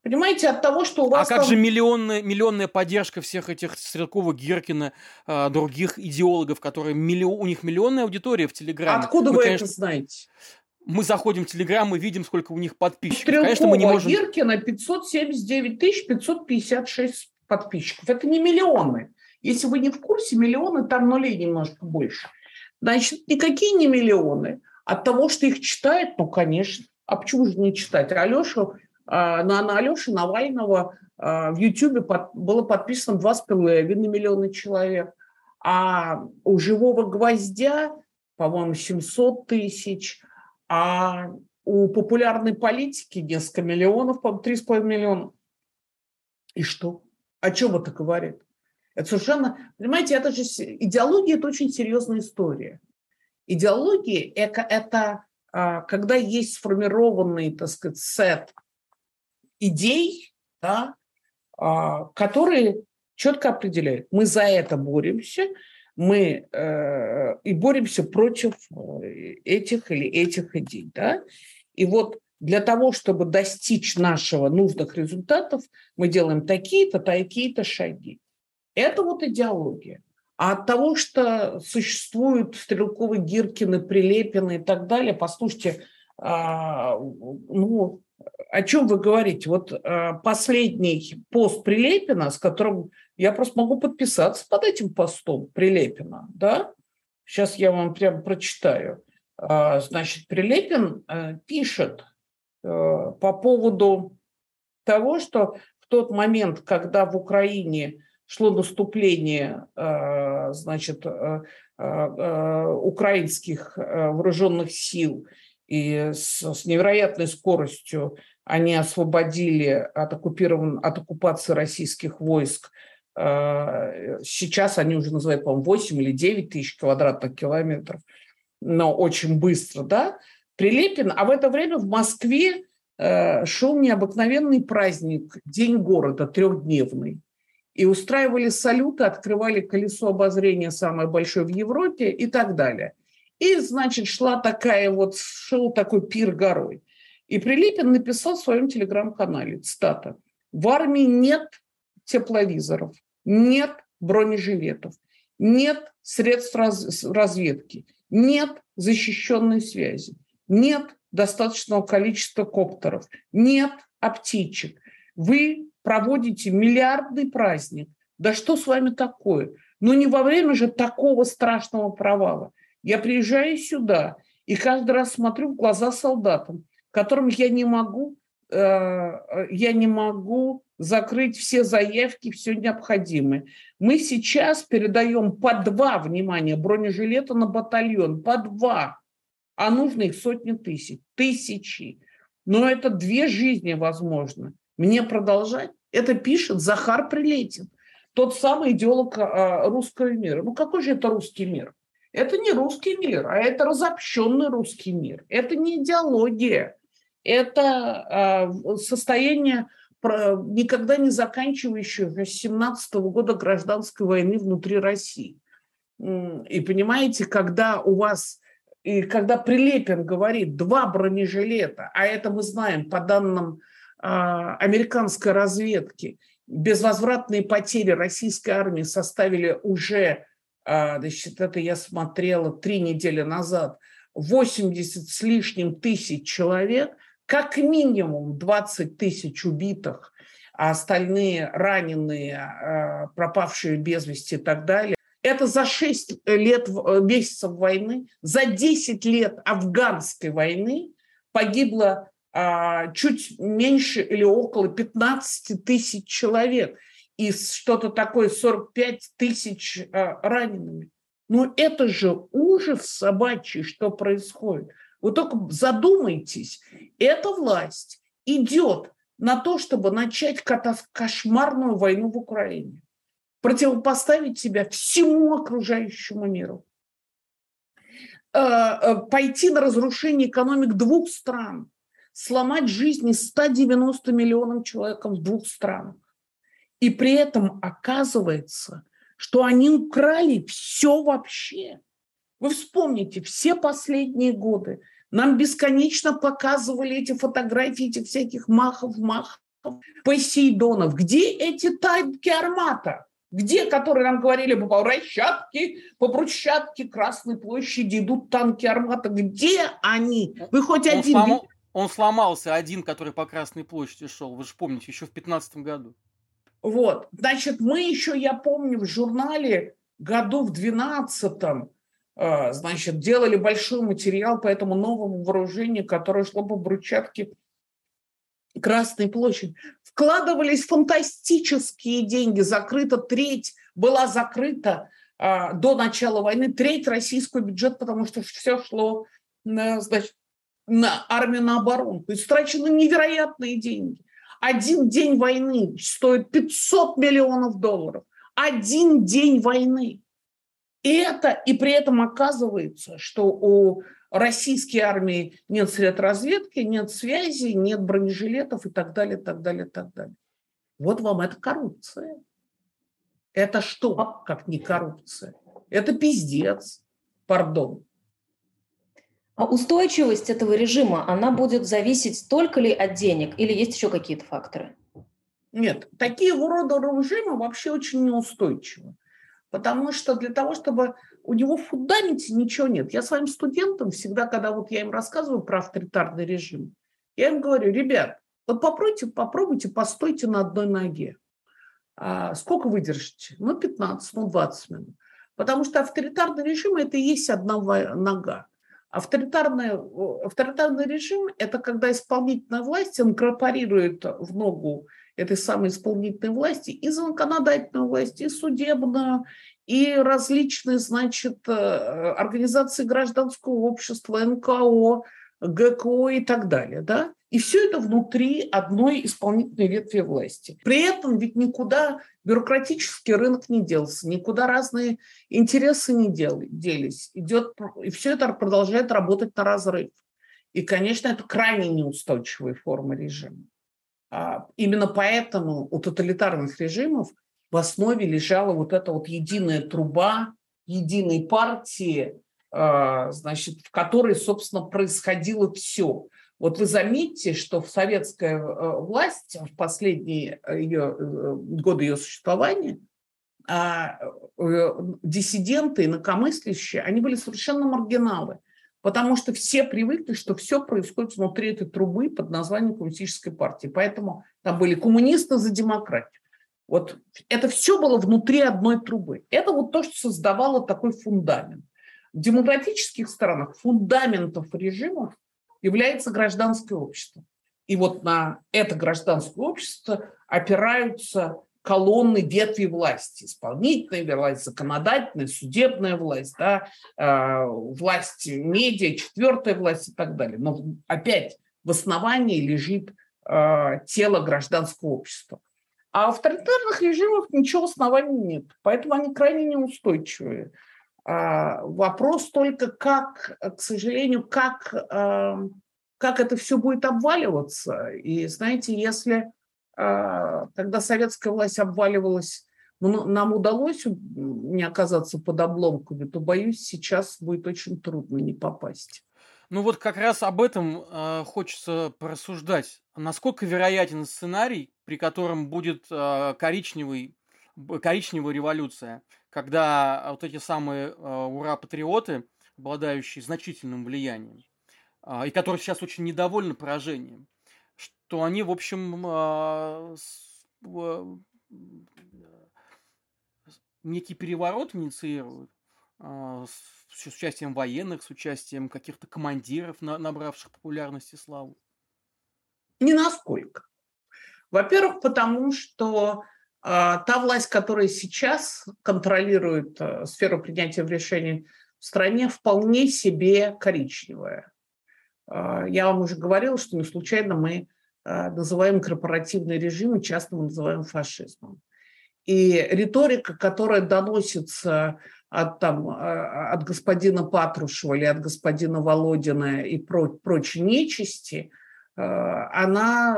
Понимаете, от того, что у а вас. А там... как же миллионная, миллионная поддержка всех этих Стрелкова, Геркина, э, других идеологов, которые миллион, у них миллионная аудитория в Телеграме. Откуда мы, вы конечно, это знаете? Мы заходим в Телеграм и видим, сколько у них подписчиков. Стрелкова, конечно, мы не можем... Геркина 579 тысяч 556 подписчиков. Это не миллионы. Если вы не в курсе, миллионы там нулей немножко больше. Значит, никакие не миллионы. От того, что их читает, ну, конечно. А почему же не читать? Алеша, а, на, на Алешу Навального а, в Ютьюбе под, было подписано 2,5 миллиона человек. А у «Живого гвоздя», по-моему, 700 тысяч. А у популярной политики несколько миллионов, по-моему, 3,5 миллиона. И что? О чем это говорит? Это совершенно, понимаете, это же идеология – это очень серьезная история. Идеология – это, это а, когда есть сформированный, так сказать, сет идей, да, а, которые четко определяют, мы за это боремся, мы э, и боремся против э, этих или этих идей. Да? И вот для того, чтобы достичь нашего нужных результатов, мы делаем такие-то, такие-то шаги. Это вот идеология. А от того, что существуют Стрелковы, Гиркины, Прилепины и так далее, послушайте, а, ну, о чем вы говорите? Вот а, последний пост Прилепина, с которым я просто могу подписаться под этим постом Прилепина, да? Сейчас я вам прям прочитаю. А, значит, Прилепин э, пишет э, по поводу того, что в тот момент, когда в Украине шло наступление, э, значит, украинских вооруженных сил – и с, с невероятной скоростью они освободили от, оккупирован, от оккупации российских войск. Э, сейчас они уже называют, по-моему, 8 или 9 тысяч квадратных километров, но очень быстро, да, Прилепин, а в это время в Москве э, шел необыкновенный праздник, День города, трехдневный. И устраивали салюты, открывали колесо обозрения самое большое в Европе и так далее. И, значит, шла такая вот, шел такой пир горой. И Прилепин написал в своем телеграм-канале, цитата, «В армии нет тепловизоров, нет бронежилетов, нет средств раз, разведки, нет защищенной связи, нет достаточного количества коптеров, нет аптечек. Вы проводите миллиардный праздник. Да что с вами такое? Ну не во время же такого страшного провала. Я приезжаю сюда и каждый раз смотрю в глаза солдатам, которым я не могу, э, я не могу закрыть все заявки, все необходимое. Мы сейчас передаем по два, внимания бронежилета на батальон, по два, а нужно их сотни тысяч, тысячи. Но это две жизни возможно. Мне продолжать? Это пишет Захар Прилетин, тот самый идеолог э, русского мира. Ну какой же это русский мир? Это не русский мир, а это разобщенный русский мир. Это не идеология. Это э, состояние никогда не заканчивающегося с 17 года гражданской войны внутри России. И понимаете, когда у вас, и когда Прилепин говорит два бронежилета, а это мы знаем по данным американской разведки, безвозвратные потери российской армии составили уже а, значит, это я смотрела три недели назад, 80 с лишним тысяч человек, как минимум 20 тысяч убитых, а остальные раненые, а, пропавшие без вести и так далее. Это за 6 лет, э, месяцев войны, за 10 лет афганской войны погибло а, чуть меньше или около 15 тысяч человек и что-то такое 45 тысяч э, ранеными. Ну это же ужас собачий, что происходит. Вы только задумайтесь, эта власть идет на то, чтобы начать кошмарную войну в Украине, противопоставить себя всему окружающему миру, э, пойти на разрушение экономик двух стран, сломать жизни 190 миллионам человек в двух странах. И при этом оказывается, что они украли все вообще. Вы вспомните, все последние годы нам бесконечно показывали эти фотографии этих всяких махов, махов, Посейдонов. Где эти танки армата? Где, которые нам говорили по брусчатке, по брусчатке Красной площади идут танки армата? Где они? Вы хоть он один... Сломал, он сломался, один, который по Красной площади шел. Вы же помните, еще в 2015 году. Вот, значит, мы еще, я помню, в журнале году в 12 э, значит, делали большой материал по этому новому вооружению, которое шло по брусчатке Красной площади. Вкладывались фантастические деньги. Закрыта треть, была закрыта э, до начала войны треть российского бюджета, потому что все шло на, значит, на армию, на оборону. Истрачены невероятные деньги. Один день войны стоит 500 миллионов долларов. один день войны. И это, и при этом оказывается, что у российской армии нет сред разведки, нет связи, нет бронежилетов и так далее, так далее, так далее. Вот вам это коррупция. Это что, а как не коррупция? Это пиздец, пардон. А устойчивость этого режима, она будет зависеть только ли от денег или есть еще какие-то факторы? Нет, такие рода режимы вообще очень неустойчивы. Потому что для того, чтобы у него в фундаменте ничего нет. Я своим студентам всегда, когда вот я им рассказываю про авторитарный режим, я им говорю, ребят, вот попробуйте, попробуйте, постойте на одной ноге. А сколько выдержите? Ну, 15, ну, 20 минут. Потому что авторитарный режим – это и есть одна нога. Авторитарный, авторитарный режим – это когда исполнительная власть инкорпорирует в ногу этой самой исполнительной власти и законодательную власть, и судебную, и различные, значит, э, организации гражданского общества, НКО, ГКО и так далее, да? И все это внутри одной исполнительной ветви власти. При этом ведь никуда бюрократический рынок не делся, никуда разные интересы не дел, делись. Идет, и все это продолжает работать на разрыв. И, конечно, это крайне неустойчивая форма режима. А именно поэтому у тоталитарных режимов в основе лежала вот эта вот единая труба единой партии, а, значит, в которой, собственно, происходило все. Вот вы заметьте, что в советская э, власть в последние ее, э, годы ее существования а, э, диссиденты, инакомыслящие, они были совершенно маргиналы, потому что все привыкли, что все происходит внутри этой трубы под названием коммунистической партии. Поэтому там были коммунисты за демократию. Вот это все было внутри одной трубы. Это вот то, что создавало такой фундамент. В демократических странах фундаментов режимов является гражданское общество. И вот на это гражданское общество опираются колонны ветви власти. Исполнительная власть, законодательная, судебная власть, да, э, власть медиа, четвертая власть и так далее. Но опять в основании лежит э, тело гражданского общества. А у авторитарных режимов ничего оснований нет, поэтому они крайне неустойчивые. А, вопрос только, как, к сожалению, как, а, как это все будет обваливаться. И знаете, если а, когда советская власть обваливалась, нам удалось не оказаться под обломками, то, боюсь, сейчас будет очень трудно не попасть. Ну вот как раз об этом э, хочется порассуждать. Насколько вероятен сценарий, при котором будет э, коричневый, коричневая революция, когда вот эти самые э, ура-патриоты, обладающие значительным влиянием, э, и которые сейчас очень недовольны поражением, что они, в общем, некий переворот инициируют, а, с участием военных, с участием каких-то командиров, набравших популярность и славу? Не насколько. Во-первых, потому что та власть, которая сейчас контролирует э, сферу принятия решений в стране, вполне себе коричневая. Э, я вам уже говорила, что не случайно мы э, называем корпоративный режим, и часто мы называем фашизмом. И риторика, которая доносится от, там, а, от господина Патрушева или от господина Володина и про, прочей нечисти, э, она,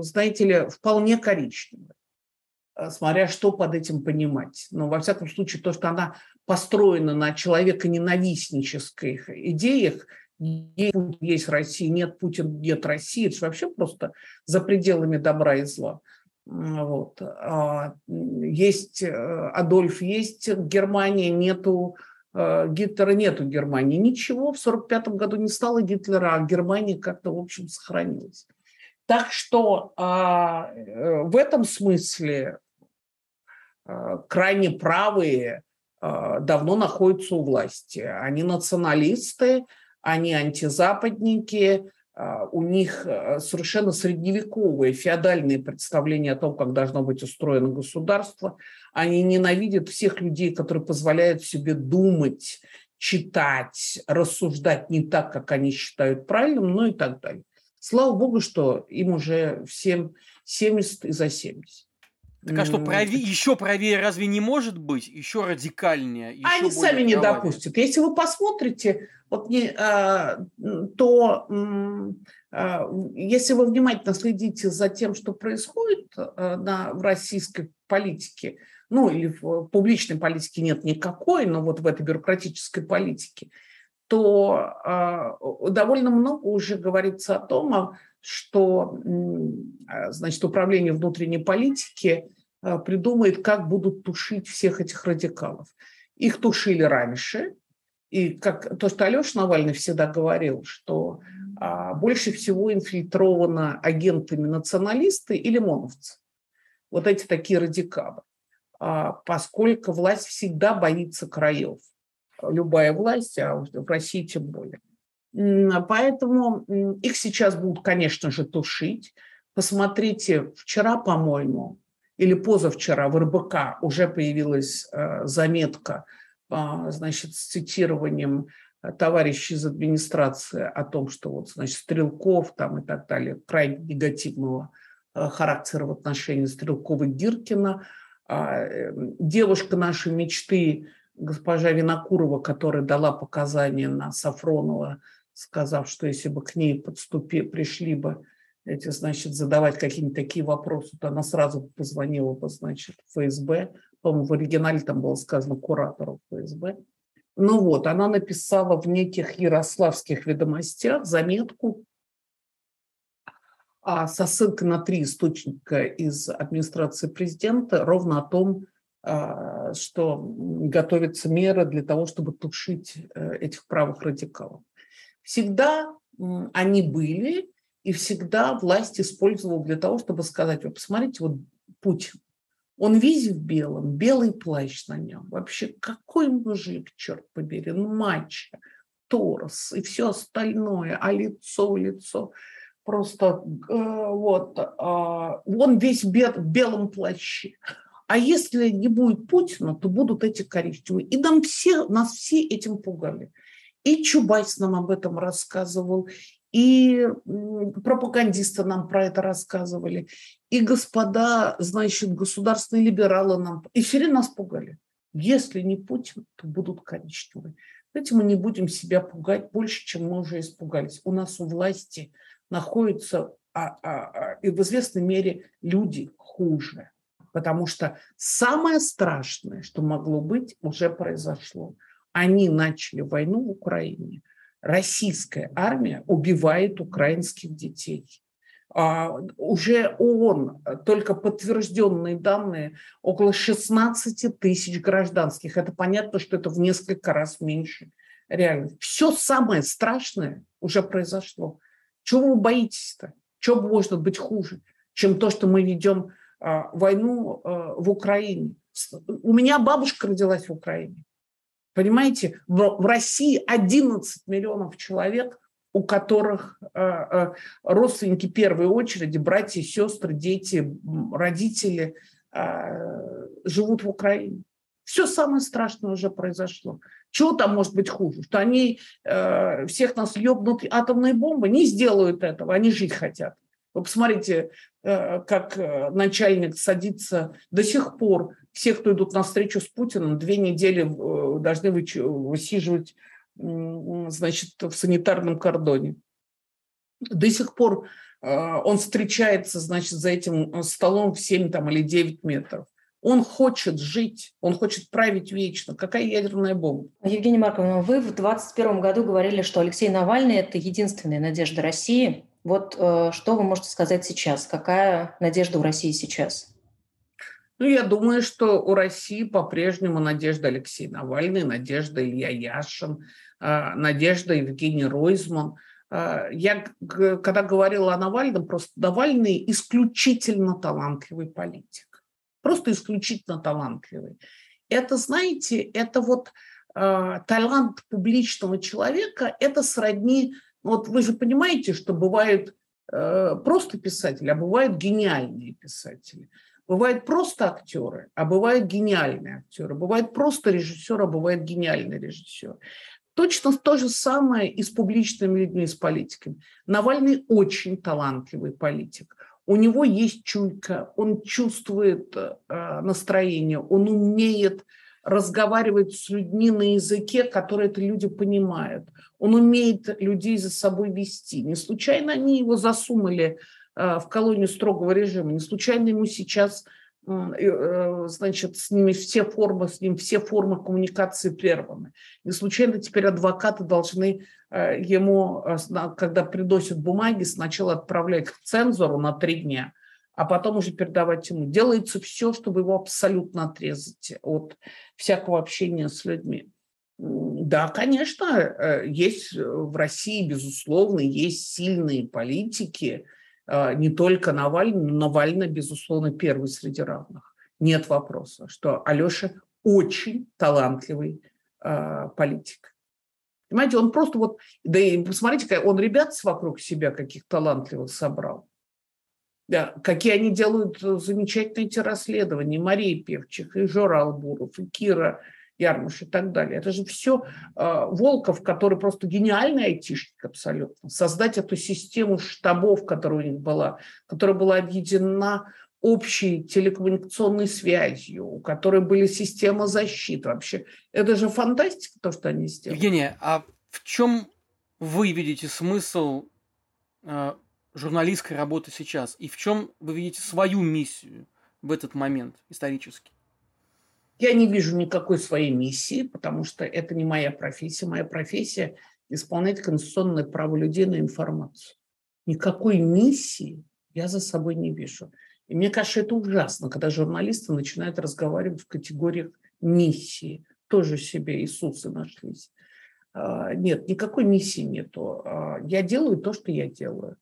знаете ли, вполне коричневая, смотря что под этим понимать. Но, во всяком случае, то, что она построена на человеконенавистнических идеях, есть Россия, нет Путин, нет России, это вообще просто за пределами добра и зла. Вот. А, есть э, Адольф, есть Германия, нету э, Гитлера нету Германии. Ничего, в 1945 году не стало Гитлера, а Германия как-то, в общем, сохранилась. Так что а, э, в этом смысле крайне правые давно находятся у власти. Они националисты, они антизападники, а, у них э, совершенно средневековые феодальные представления о том, как должно быть устроено государство. Они ненавидят всех людей, которые позволяют себе думать, читать, рассуждать не так, как они считают правильным, ну и так далее. Слава богу, что им уже всем 70 и за 70. Так а что, правее, еще правее разве не может быть? Еще радикальнее? Еще Они сами не допустят. Если вы посмотрите, вот не, а, то а, если вы внимательно следите за тем, что происходит а, на, в российской политике, ну или в публичной политике нет никакой, но вот в этой бюрократической политике, то э, довольно много уже говорится о том, что значит, управление внутренней политики э, придумает, как будут тушить всех этих радикалов. Их тушили раньше, и как то, что Алеша Навальный всегда говорил, что а, больше всего инфильтровано агентами националисты и лимоновцы. Вот эти такие радикалы. А, поскольку власть всегда боится краев. Любая власть, а в России тем более. Поэтому их сейчас будут, конечно же, тушить. Посмотрите, вчера, по-моему, или позавчера в РБК уже появилась э, заметка, а, значит, с цитированием товарищей из администрации о том, что вот, значит, Стрелков там и так далее, крайне негативного э, характера в отношении Стрелкова Гиркина – а, эм, девушка нашей мечты, госпожа Винокурова, которая дала показания на Сафронова, сказав, что если бы к ней подступи, пришли бы эти, значит, задавать какие-нибудь такие вопросы, то она сразу позвонила бы, значит, ФСБ. По-моему, в оригинале там было сказано куратору ФСБ. Ну вот, она написала в неких ярославских ведомостях заметку а со ссылкой на три источника из администрации президента ровно о том, а, что готовятся меры для того, чтобы тушить э, этих правых радикалов. Всегда они были, и всегда власть использовала для того, чтобы сказать, вы посмотрите, вот Путин, он весь в белом, белый плащ на нем. Вообще, какой мужик, черт побери, ну, мачо, торс и все остальное, а лицо, лицо – просто э, вот, а, он весь в белом плаще. А если не будет Путина, то будут эти коричневые. И нам все, нас все этим пугали. И Чубайс нам об этом рассказывал, и пропагандисты нам про это рассказывали, и господа, значит, государственные либералы нам, и время нас пугали. Если не Путин, то будут коричневые. Давайте мы не будем себя пугать больше, чем мы уже испугались. У нас у власти – находятся а, а, а, и в известной мере люди хуже. Потому что самое страшное, что могло быть, уже произошло. Они начали войну в Украине. Российская армия убивает украинских детей. А, уже ООН, только подтвержденные данные, около 16 тысяч гражданских. Это понятно, что это в несколько раз меньше реально. Все самое страшное уже произошло. Чего вы боитесь-то? Чего может быть хуже, чем то, что мы ведем а, войну а, в Украине? У меня бабушка родилась в Украине. Понимаете, в, в России 11 миллионов человек, у которых а, а, родственники первой очереди, братья, сестры, дети, родители а, живут в Украине. Все самое страшное уже произошло. Чего там может быть хуже? Что они э, всех нас ебнут атомной бомбой? Не сделают этого, они жить хотят. Вы посмотрите, э, как э, начальник садится до сих пор. Все, кто идут на встречу с Путиным, две недели э, должны высиживать значит, в санитарном кордоне. До сих пор он встречается, значит, за этим столом в 7 там, или 9 метров. Он хочет жить, он хочет править вечно. Какая ядерная бомба? Евгения Марковна, вы в 2021 году говорили, что Алексей Навальный – это единственная надежда России. Вот э, что вы можете сказать сейчас? Какая надежда у России сейчас? Ну, я думаю, что у России по-прежнему надежда Алексей Навальный, надежда Илья Яшин, э, надежда Евгений Ройзман. Э, я, когда говорила о Навальном, просто Навальный исключительно талантливый политик просто исключительно талантливый. Это, знаете, это вот талант публичного человека, это сродни, вот вы же понимаете, что бывают э, просто писатели, а бывают гениальные писатели. Бывают просто актеры, а бывают гениальные актеры. Бывает просто режиссер, а бывает гениальный режиссер. Точно то же самое и с публичными людьми, с политиками. Навальный очень талантливый политик у него есть чуйка, он чувствует э, настроение, он умеет разговаривать с людьми на языке, который это люди понимают. Он умеет людей за собой вести. Не случайно они его засунули э, в колонию строгого режима, не случайно ему сейчас э, значит, с ними все формы, с ним все формы коммуникации прерваны. Не случайно теперь адвокаты должны Э, ему, когда приносят бумаги, сначала отправлять к цензору на три дня, а потом уже передавать ему. Делается все, чтобы его абсолютно отрезать от всякого общения с людьми. Да, конечно, э, есть в России, безусловно, есть сильные политики, не только Навальный, но Навальный, безусловно, первый среди равных. Нет вопроса, что Алеша очень талантливый политик. Понимаете, он просто вот, да и посмотрите, он ребят вокруг себя каких талантливых собрал. Да, какие они делают э, замечательные эти расследования. Мария Певчих, и Жора Албуров, и Кира Ярмуш и так далее. Это же все э, Волков, который просто гениальный айтишник абсолютно. Создать эту систему штабов, которая у них была, которая была объединена общей телекоммуникационной связью, у которой были системы защиты вообще. Это же фантастика, то, что они сделали. Евгения, а в чем вы видите смысл э, журналистской работы сейчас? И в чем вы видите свою миссию в этот момент исторически? Я не вижу никакой своей миссии, потому что это не моя профессия. Моя профессия – исполнять конституционное право людей на информацию. Никакой миссии я за собой не вижу. И мне кажется, это ужасно, когда журналисты начинают разговаривать в категориях миссии. Тоже себе Иисусы нашлись. А, нет, никакой миссии нету. А, я делаю то, что я делаю.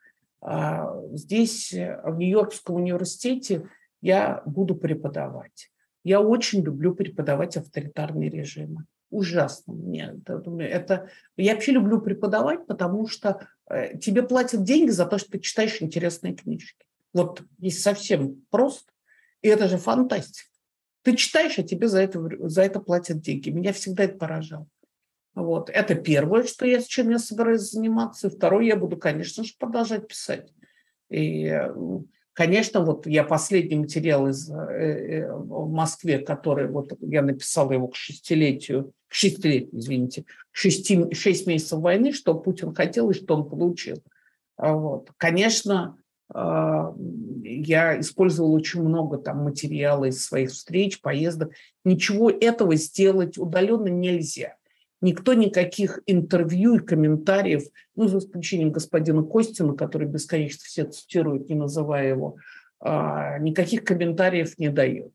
А, здесь, в Нью-Йоркском университете, я буду преподавать. Я очень люблю преподавать авторитарные режимы. Ужасно мне. Это, это, я вообще люблю преподавать, потому что э, тебе платят деньги за то, что ты читаешь интересные книжки. Вот есть совсем просто. И это же фантастика. Ты читаешь, а тебе за это, за это платят деньги. Меня всегда это поражало. Вот. Это первое, что я, чем я собираюсь заниматься. И второе, я буду, конечно же, продолжать писать. И, конечно, вот я последний материал из, э, э, в Москве, который вот я написала его к шестилетию, к шестилетию, извините, к шести, шесть месяцев войны, что Путин хотел и что он получил. Вот. Конечно, а, я использовала очень много там материала из своих встреч, поездок. Ничего этого сделать удаленно нельзя. Никто никаких интервью и комментариев, ну, за исключением господина Костина, который бесконечно все цитируют, не называя его, а, никаких комментариев не дает.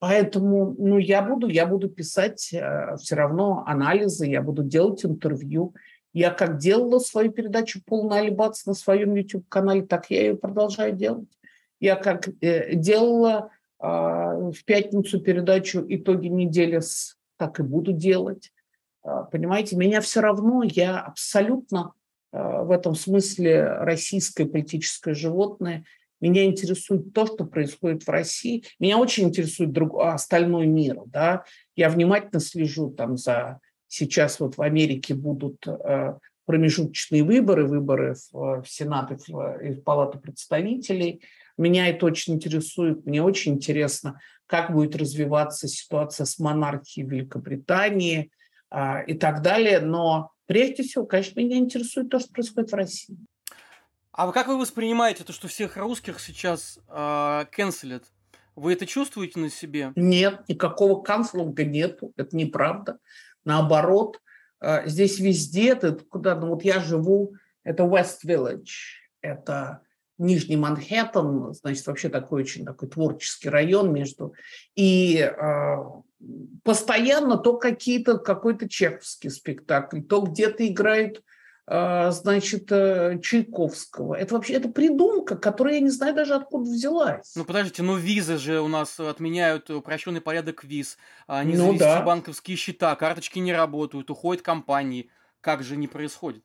Поэтому ну, я, буду, я буду писать э, все равно анализы, я буду делать интервью, я как делала свою передачу «Полный альбац» на своем YouTube-канале, так я ее продолжаю делать. Я как э, делала э, в пятницу передачу «Итоги недели», так и буду делать. Э, понимаете, меня все равно, я абсолютно э, в этом смысле российское политическое животное. Меня интересует то, что происходит в России. Меня очень интересует друг, остальной мир. Да? Я внимательно слежу там за Сейчас вот в Америке будут промежуточные выборы, выборы в, Сенат и в, и в Палату представителей. Меня это очень интересует. Мне очень интересно, как будет развиваться ситуация с монархией Великобритании а, и так далее. Но прежде всего, конечно, меня интересует то, что происходит в России. А как вы воспринимаете то, что всех русских сейчас э, канцелят? Вы это чувствуете на себе? Нет, никакого канцлинга нету. Это неправда. Наоборот, э, здесь везде, ты куда, ну вот я живу, это West Village, это Нижний Манхэттен, значит, вообще такой очень такой творческий район между. И э, постоянно то какие-то, какой-то чеховский спектакль, то где-то играют а, значит, э, Чайковского. Это вообще это придумка, которая я не знаю даже откуда взялась. Ну подождите, ну визы же у нас отменяют упрощенный порядок виз, не ну, да. банковские счета, карточки не работают, уходят компании. Как же не происходит?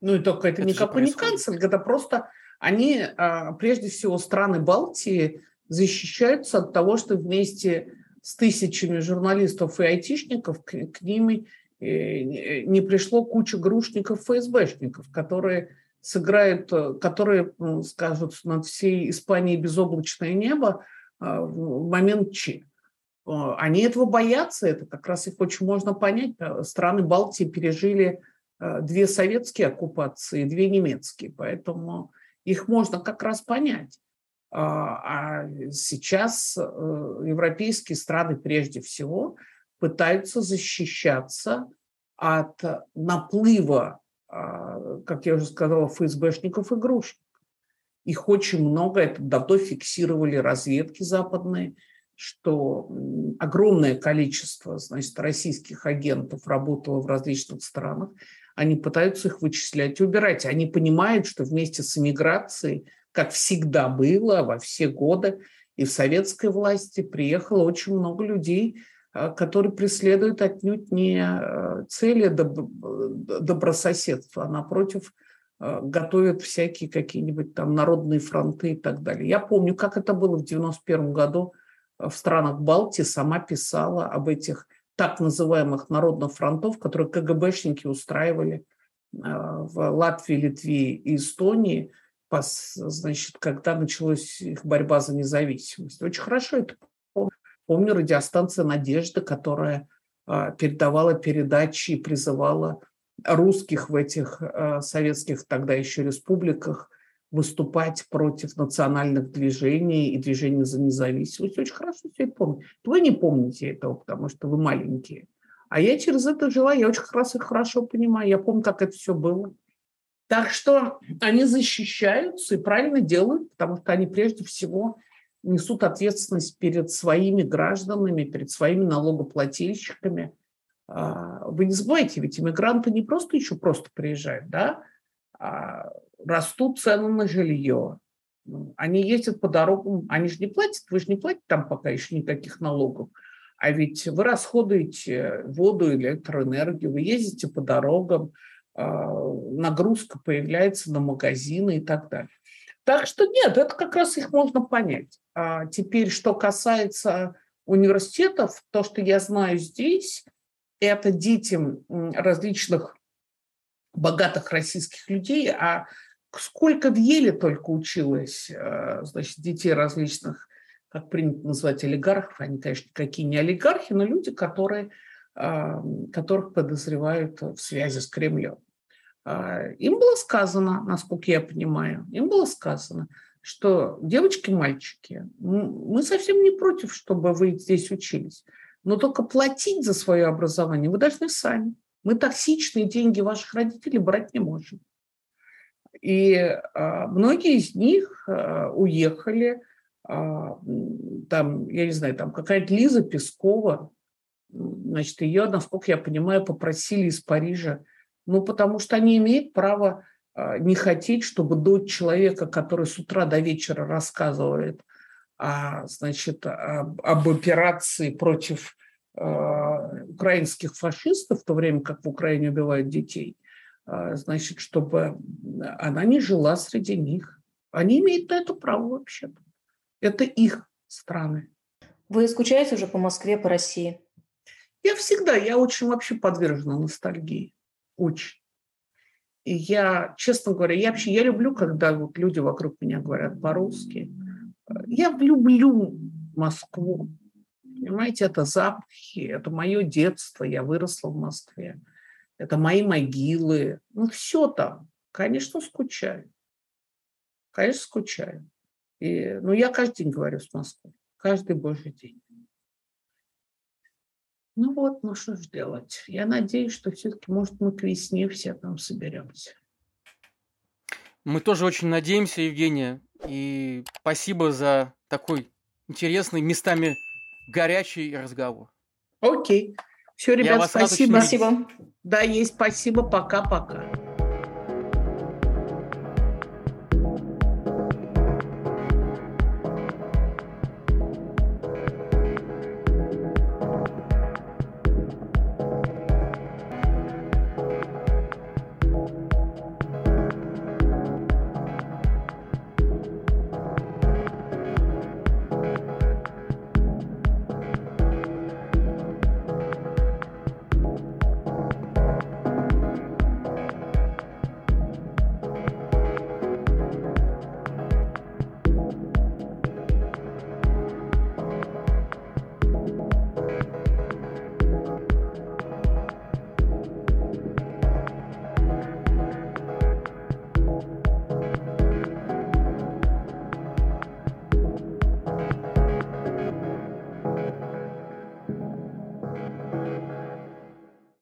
Ну и только это, это не канцель, это просто они, а, прежде всего, страны Балтии защищаются от того, что вместе с тысячами журналистов и айтишников к, к ним не пришло куча грушников, ФСБшников, которые сыграют, э, которые скажут над всей Испанией безоблачное небо а, в момент Ч. Они этого боятся, это как раз их очень можно понять. Страны Балтии пережили две советские оккупации, две немецкие, поэтому их можно как раз понять. А, а сейчас э, европейские страны прежде всего пытаются защищаться от наплыва, а, как я уже сказала, ФСБшников игрушек. Их очень много, это давно фиксировали разведки западные, что огромное количество значит, российских агентов работало в различных странах. Они пытаются их вычислять и убирать. Они понимают, что вместе с иммиграцией как всегда было во все годы, и в советской власти приехало очень много людей, а, которые преследуют отнюдь не а, цели добрососедства, а напротив а, готовят всякие какие-нибудь там народные фронты и так далее. Я помню, как это было в 91 году в странах Балтии, сама писала об этих так называемых народных фронтов, которые КГБшники устраивали в Латвии, Литве и Эстонии – значит, когда началась их борьба за независимость. Очень хорошо это помню. Помню радиостанция «Надежда», которая а, передавала передачи и призывала русских в этих а, советских тогда еще республиках выступать против национальных движений и движений за независимость. Очень хорошо все это помню. Вы не помните этого, потому что вы маленькие. А я через это жила, я очень хорошо, хорошо понимаю. Я помню, как это все было. Так что они защищаются и правильно делают, потому что они прежде всего несут ответственность перед своими гражданами, перед своими налогоплательщиками. А, вы не забывайте, ведь иммигранты не просто еще просто приезжают, да, растут цены на жилье, они ездят по дорогам, они же не платят, вы же не платите там пока еще никаких налогов, а ведь вы расходуете воду, электроэнергию, вы ездите по дорогам, а, нагрузка появляется на магазины и так далее. Так что нет, это как раз их можно понять. А теперь, что касается университетов, то, что я знаю здесь, это детям различных богатых российских людей, а сколько в Еле только училось, э, значит, детей различных, как принято называть, олигархов, они, конечно, никакие не олигархи, но люди, которые которых подозревают в связи с Кремлем. А, им было сказано, насколько я понимаю, им было сказано, что девочки, мальчики, мы совсем не против, чтобы вы здесь учились, но только платить за свое образование вы должны сами. Мы токсичные деньги ваших родителей брать не можем. И а, многие из них а, уехали, а, там, я не знаю, там какая-то Лиза Пескова, Значит, ее, насколько я понимаю, попросили из Парижа, ну, потому что они имеют право не хотеть, чтобы дочь человека, который с утра до вечера рассказывает а, значит, об, об операции против украинских фашистов, в то время как в Украине убивают детей, э, значит, чтобы она не жила среди них. Они имеют на это право вообще-то. Это их страны. Вы скучаете уже по Москве, по России? Я всегда, я очень вообще подвержена ностальгии. Очень. И я, честно говоря, я вообще, я люблю, когда вот люди вокруг меня говорят по-русски. Я люблю Москву. Понимаете, это запахи, это мое детство, я выросла в Москве. Это мои могилы. Ну, все там. Конечно, скучаю. Конечно, скучаю. И, ну, я каждый день говорю с Москвой. Каждый божий день. Ну вот, ну что ж делать. Я надеюсь, что все-таки, может, мы к весне все там соберемся. Мы тоже очень надеемся, Евгения. И спасибо за такой интересный, местами горячий разговор. Окей. Все, ребят, спасибо. Спасибо. Да, есть спасибо. Пока-пока.